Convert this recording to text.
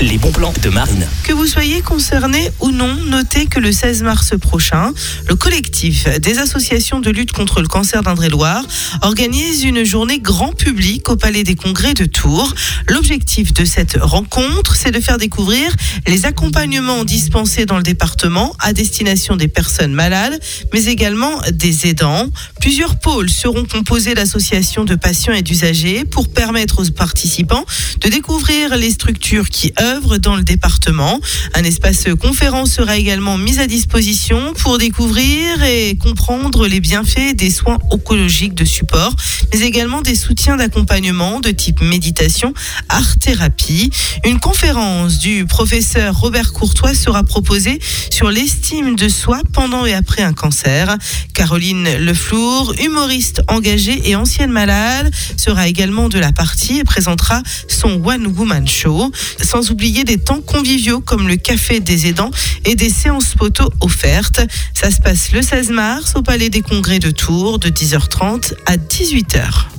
les bons plans de Marine. Que vous soyez concerné ou non, notez que le 16 mars prochain, le collectif des associations de lutte contre le cancer d'Indre-et-Loire organise une journée grand public au Palais des Congrès de Tours. L'objectif de cette rencontre, c'est de faire découvrir les accompagnements dispensés dans le département à destination des personnes malades, mais également des aidants. Plusieurs pôles seront composés d'associations de patients et d'usagers pour permettre aux participants de découvrir les structures qui œuvrent dans le département. Un espace conférence sera également mis à disposition pour découvrir et comprendre les bienfaits des soins oncologiques de support, mais également des soutiens d'accompagnement de type méditation, art-thérapie. Une conférence du professeur Robert Courtois sera proposée sur l'estime de soi pendant et après un cancer. Caroline Leflour, humoriste engagée et ancienne malade, sera également de la partie et présentera son One Woman Show. Sans oublier des temps conviviaux comme le café des aidants et des séances photos offertes. Ça se passe le 16 mars au Palais des Congrès de Tours de 10h30 à 18h.